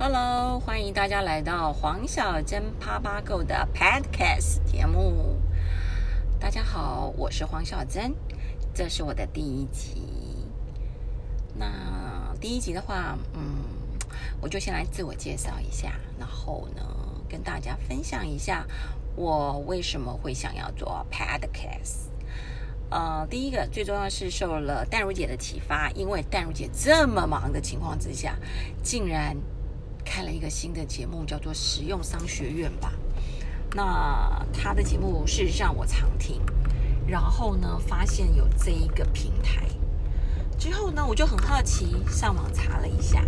Hello，欢迎大家来到黄小珍趴趴购的 Podcast 节目。大家好，我是黄小珍，这是我的第一集。那第一集的话，嗯，我就先来自我介绍一下，然后呢，跟大家分享一下我为什么会想要做 Podcast。呃，第一个最重要是受了淡如姐的启发，因为淡如姐这么忙的情况之下，竟然。开了一个新的节目，叫做《实用商学院》吧。那他的节目事实上我常听，然后呢，发现有这一个平台之后呢，我就很好奇，上网查了一下。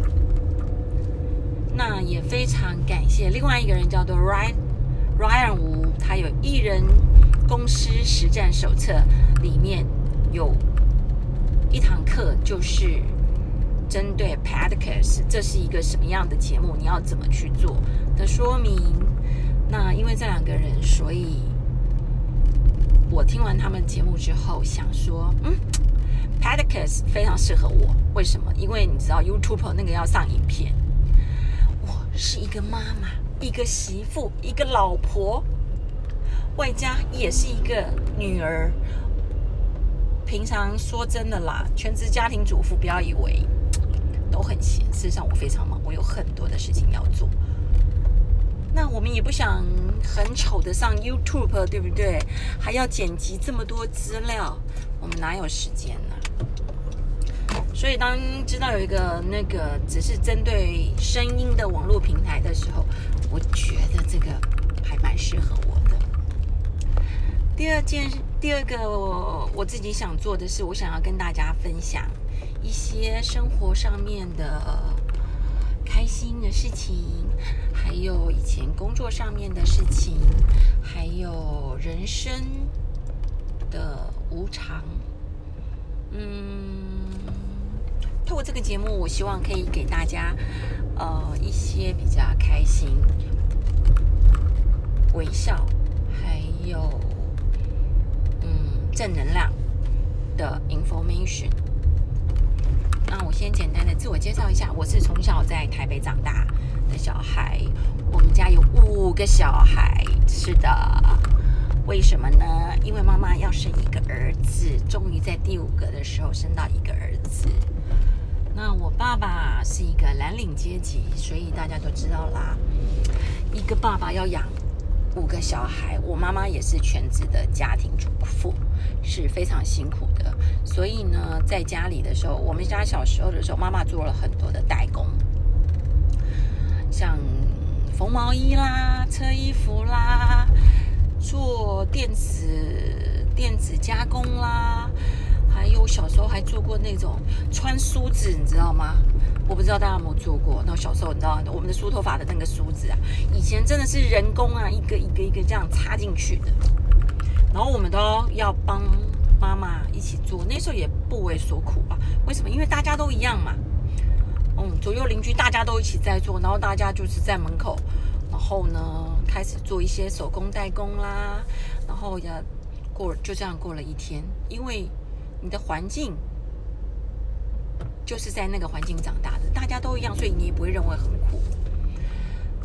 那也非常感谢另外一个人，叫做 Ryan Ryan 吴，他有艺人公司实战手册，里面有一堂课就是。针对 Podcast，这是一个什么样的节目？你要怎么去做的说明？那因为这两个人，所以我听完他们节目之后，想说，嗯，Podcast 非常适合我。为什么？因为你知道 YouTube 那个要上影片，我是一个妈妈，一个媳妇，一个老婆，外加也是一个女儿。平常说真的啦，全职家庭主妇，不要以为。都很闲，事实上我非常忙，我有很多的事情要做。那我们也不想很丑的上 YouTube，对不对？还要剪辑这么多资料，我们哪有时间呢？所以当知道有一个那个只是针对声音的网络平台的时候，我觉得这个还蛮适合我的。第二件，第二个我我自己想做的是，我想要跟大家分享。一些生活上面的开心的事情，还有以前工作上面的事情，还有人生的无常。嗯，透过这个节目，我希望可以给大家呃一些比较开心、微笑，还有嗯正能量的 information。那我先简单的自我介绍一下，我是从小在台北长大的小孩，我们家有五个小孩，是的，为什么呢？因为妈妈要生一个儿子，终于在第五个的时候生到一个儿子。那我爸爸是一个蓝领阶级，所以大家都知道啦，一个爸爸要养。五个小孩，我妈妈也是全职的家庭主妇，是非常辛苦的。所以呢，在家里的时候，我们家小时候的时候，妈妈做了很多的代工，像缝毛衣啦、车衣服啦、做电子电子加工啦，还有小时候还做过那种穿梳子，你知道吗？不知道大家有没有做过。那小时候你知道，我们的梳头发的那个梳子啊，以前真的是人工啊，一个一个一个这样插进去的。然后我们都要帮妈妈一起做，那时候也不为所苦吧？为什么？因为大家都一样嘛。嗯，左右邻居大家都一起在做，然后大家就是在门口，然后呢开始做一些手工代工啦。然后也过就这样过了一天，因为你的环境。就是在那个环境长大的，大家都一样，所以你也不会认为很苦。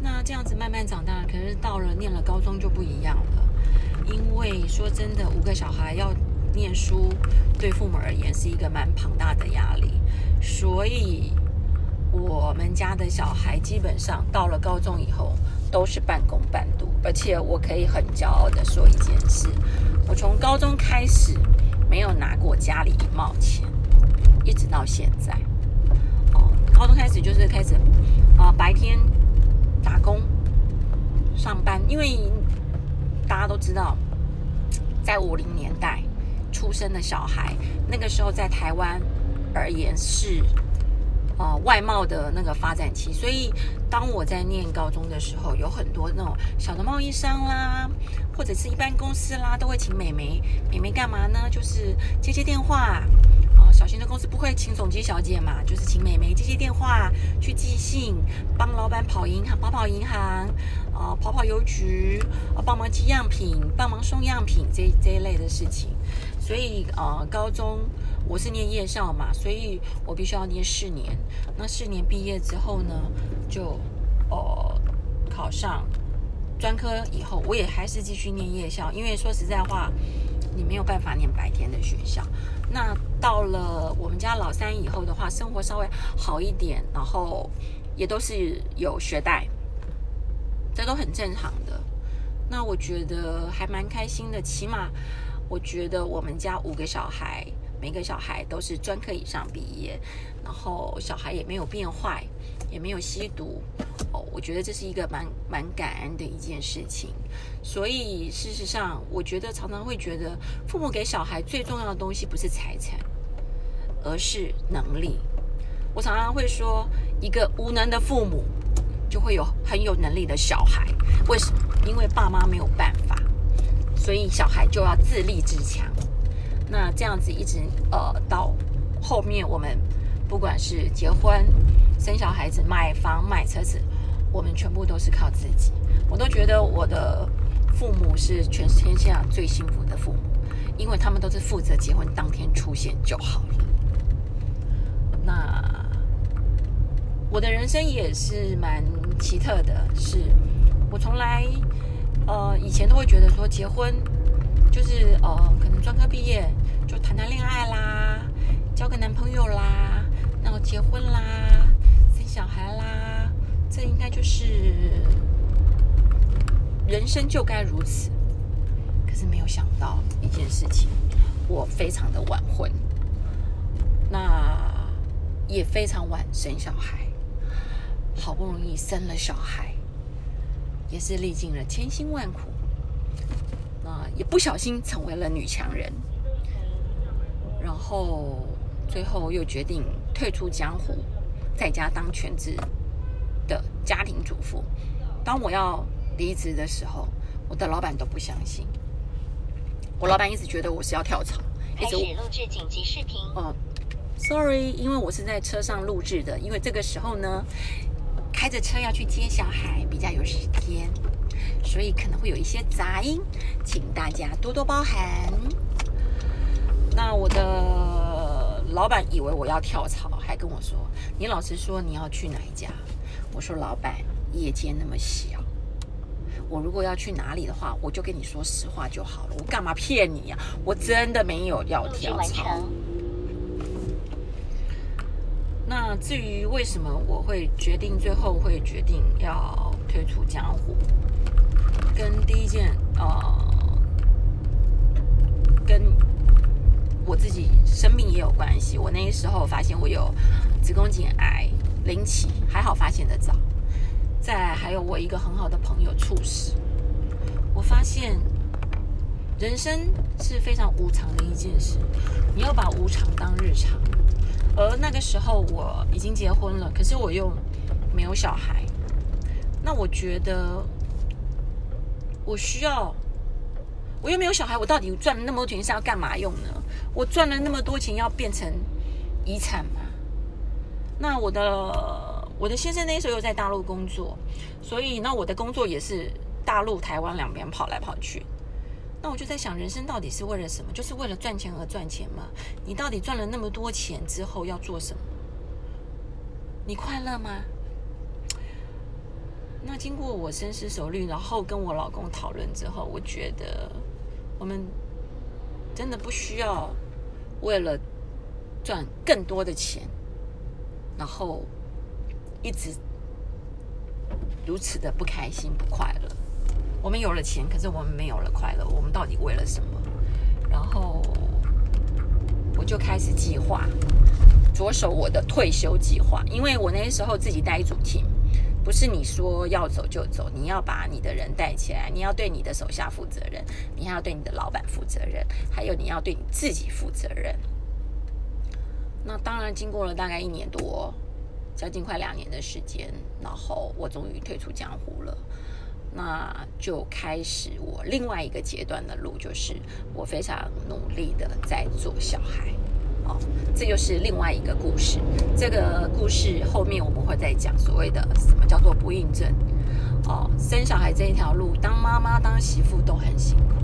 那这样子慢慢长大，可是到了念了高中就不一样了。因为说真的，五个小孩要念书，对父母而言是一个蛮庞大的压力。所以我们家的小孩基本上到了高中以后都是半工半读，而且我可以很骄傲的说一件事：我从高中开始没有拿过家里一毛钱。一直到现在，哦，高中开始就是开始，啊，白天打工上班，因为大家都知道，在五零年代出生的小孩，那个时候在台湾而言是，呃，外贸的那个发展期，所以当我在念高中的时候，有很多那种小的贸易商啦，或者是一般公司啦，都会请美眉，美眉干嘛呢？就是接接电话。小型的公司不会请总机小姐嘛，就是请美眉接接电话、去寄信、帮老板跑银行、跑跑银行，啊，跑跑邮局，啊，帮忙寄样品、帮忙送样品这这一类的事情。所以，呃，高中我是念夜校嘛，所以我必须要念四年。那四年毕业之后呢，就哦考上专科以后，我也还是继续念夜校，因为说实在话，你没有办法念白天的学校。那到了我们家老三以后的话，生活稍微好一点，然后也都是有学贷，这都很正常的。那我觉得还蛮开心的，起码我觉得我们家五个小孩，每个小孩都是专科以上毕业，然后小孩也没有变坏，也没有吸毒，哦，我觉得这是一个蛮蛮感恩的一件事情。所以事实上，我觉得常常会觉得，父母给小孩最重要的东西不是财产，而是能力。我常常会说，一个无能的父母。就会有很有能力的小孩，为什么？因为爸妈没有办法，所以小孩就要自立自强。那这样子一直呃到后面，我们不管是结婚、生小孩子、买房、买车子，我们全部都是靠自己。我都觉得我的父母是全天下最幸福的父母，因为他们都是负责结婚当天出现就好了。那我的人生也是蛮。奇特的是，我从来呃以前都会觉得说结婚就是呃可能专科毕业就谈谈恋爱啦，交个男朋友啦，然后结婚啦，生小孩啦，这应该就是人生就该如此。可是没有想到一件事情，我非常的晚婚，那也非常晚生小孩。好不容易生了小孩，也是历尽了千辛万苦，那也不小心成为了女强人，然后最后又决定退出江湖，在家当全职的家庭主妇。当我要离职的时候，我的老板都不相信。我老板一直觉得我是要跳槽，开始录制紧急视频。哦，sorry，因为我是在车上录制的，因为这个时候呢。开着车要去接小孩，比较有时间，所以可能会有一些杂音，请大家多多包涵。那我的老板以为我要跳槽，还跟我说：“你老实说，你要去哪一家？”我说：“老板，业界那么小，我如果要去哪里的话，我就跟你说实话就好了，我干嘛骗你呀？我真的没有要跳槽。”那至于为什么我会决定最后会决定要退出江湖，跟第一件呃，跟我自己生病也有关系。我那时候发现我有子宫颈癌零期，还好发现的早。再还有我一个很好的朋友猝死，我发现人生是非常无常的一件事，你要把无常当日常。而那个时候我已经结婚了，可是我又没有小孩。那我觉得我需要，我又没有小孩，我到底赚了那么多钱是要干嘛用呢？我赚了那么多钱要变成遗产吗？那我的我的先生那时候又在大陆工作，所以那我的工作也是大陆、台湾两边跑来跑去。那我就在想，人生到底是为了什么？就是为了赚钱而赚钱吗？你到底赚了那么多钱之后要做什么？你快乐吗？那经过我深思熟虑，然后跟我老公讨论之后，我觉得我们真的不需要为了赚更多的钱，然后一直如此的不开心、不快乐。我们有了钱，可是我们没有了快乐。我们到底为了什么？然后我就开始计划，着手我的退休计划。因为我那时候自己带一组 team，不是你说要走就走，你要把你的人带起来，你要对你的手下负责任，你还要对你的老板负责任，还有你要对你自己负责任。那当然，经过了大概一年多，将近快两年的时间，然后我终于退出江湖了。那就开始我另外一个阶段的路，就是我非常努力的在做小孩，哦，这又是另外一个故事。这个故事后面我们会再讲所谓的什么叫做不孕症，哦，生小孩这一条路，当妈妈当媳妇都很辛苦，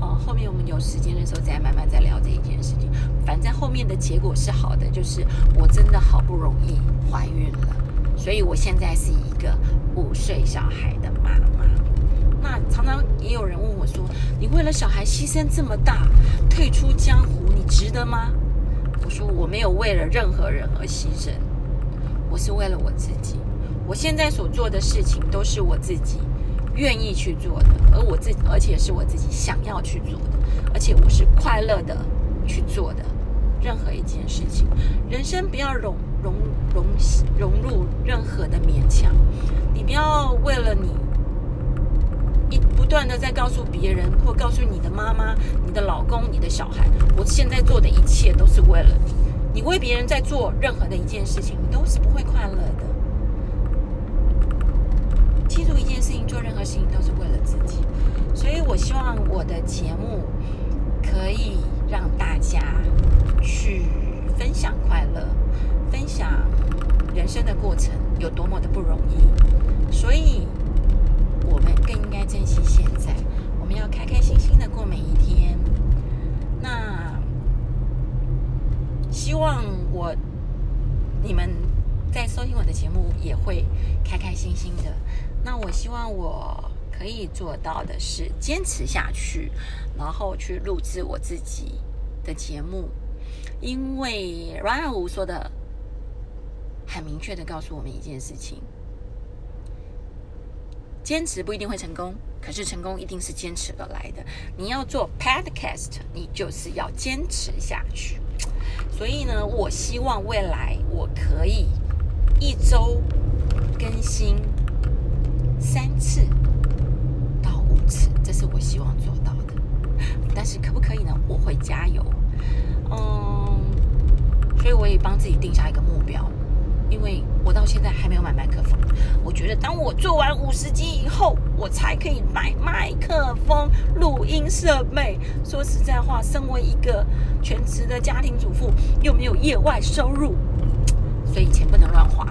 哦，后面我们有时间的时候再慢慢再聊这一件事情。反正后面的结果是好的，就是我真的好不容易怀孕了。所以我现在是一个五岁小孩的妈妈。那常常也有人问我说：“你为了小孩牺牲这么大，退出江湖，值得吗？”我说：“我没有为了任何人而牺牲，我是为了我自己。我现在所做的事情都是我自己愿意去做的，而我自而且是我自己想要去做的，而且我是快乐的去做的。任何一件事情，人生不要融融融融入任何的勉强，你不要为了你。”一不不断的在告诉别人，或告诉你的妈妈、你的老公、你的小孩，我现在做的一切都是为了你。你为别人在做任何的一件事情，你都是不会快乐的。记住一件事情，做任何事情都是为了自己。所以我希望我的节目可以让大家去分享快乐，分享人生的过程有多么的不容易。所以。我们更应该珍惜现在，我们要开开心心的过每一天。那希望我你们在收听我的节目也会开开心心的。那我希望我可以做到的是坚持下去，然后去录制我自己的节目，因为 Ryan 吴说的很明确的告诉我们一件事情。坚持不一定会成功，可是成功一定是坚持而来的。你要做 podcast，你就是要坚持下去。所以呢，我希望未来我可以一周更新三次到五次，这是我希望做到的。但是可不可以呢？我会加油。嗯，所以我也帮自己定下一个目标。因为我到现在还没有买麦克风，我觉得当我做完五十集以后，我才可以买麦克风、录音设备。说实在话，身为一个全职的家庭主妇，又没有业外收入，所以钱不能乱花，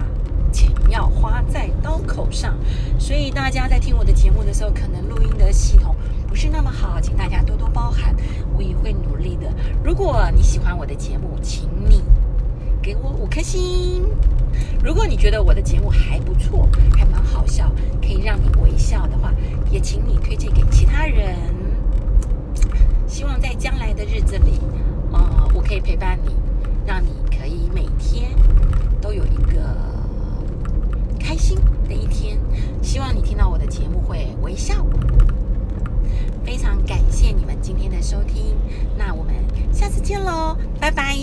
钱要花在刀口上。所以大家在听我的节目的时候，可能录音的系统不是那么好，请大家多多包涵，我也会努力的。如果你喜欢我的节目，请你给我五颗星。如果你觉得我的节目还不错，还蛮好笑，可以让你微笑的话，也请你推荐给其他人。希望在将来的日子里，呃，我可以陪伴你，让你可以每天都有一个开心的一天。希望你听到我的节目会微笑。非常感谢你们今天的收听，那我们下次见喽，拜拜。